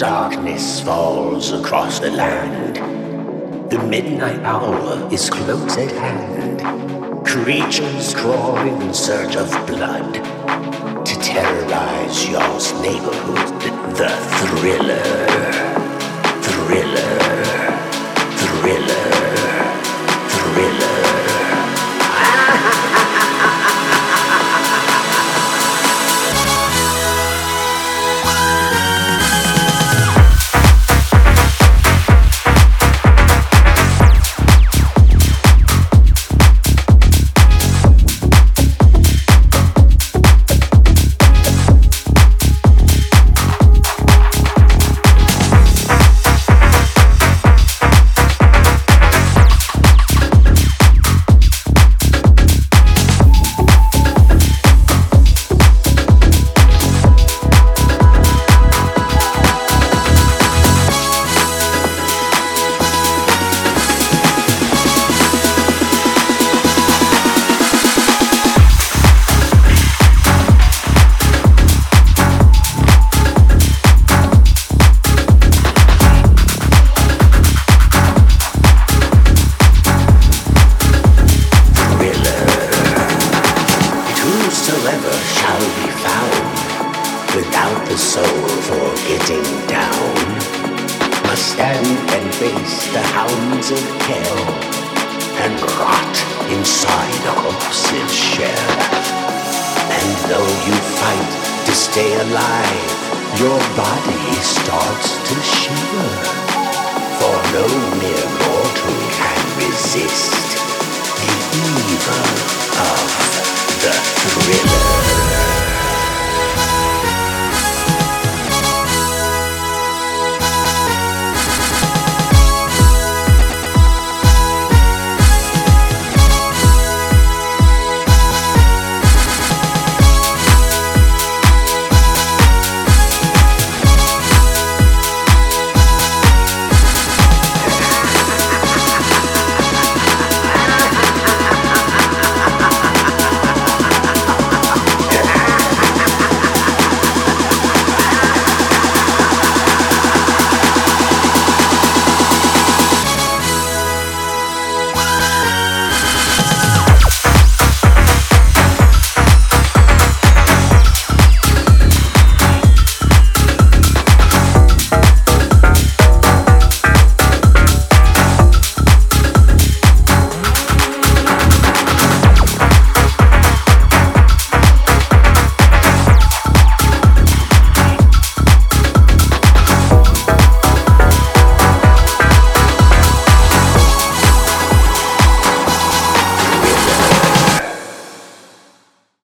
darkness falls across the land. The midnight hour is close at hand. Creatures crawl in search of blood to terrorize your neighborhood. The thriller. The soul for getting down must stand and face the hounds of hell and rot inside a corpse's shell. And though you fight to stay alive, your body starts to shiver.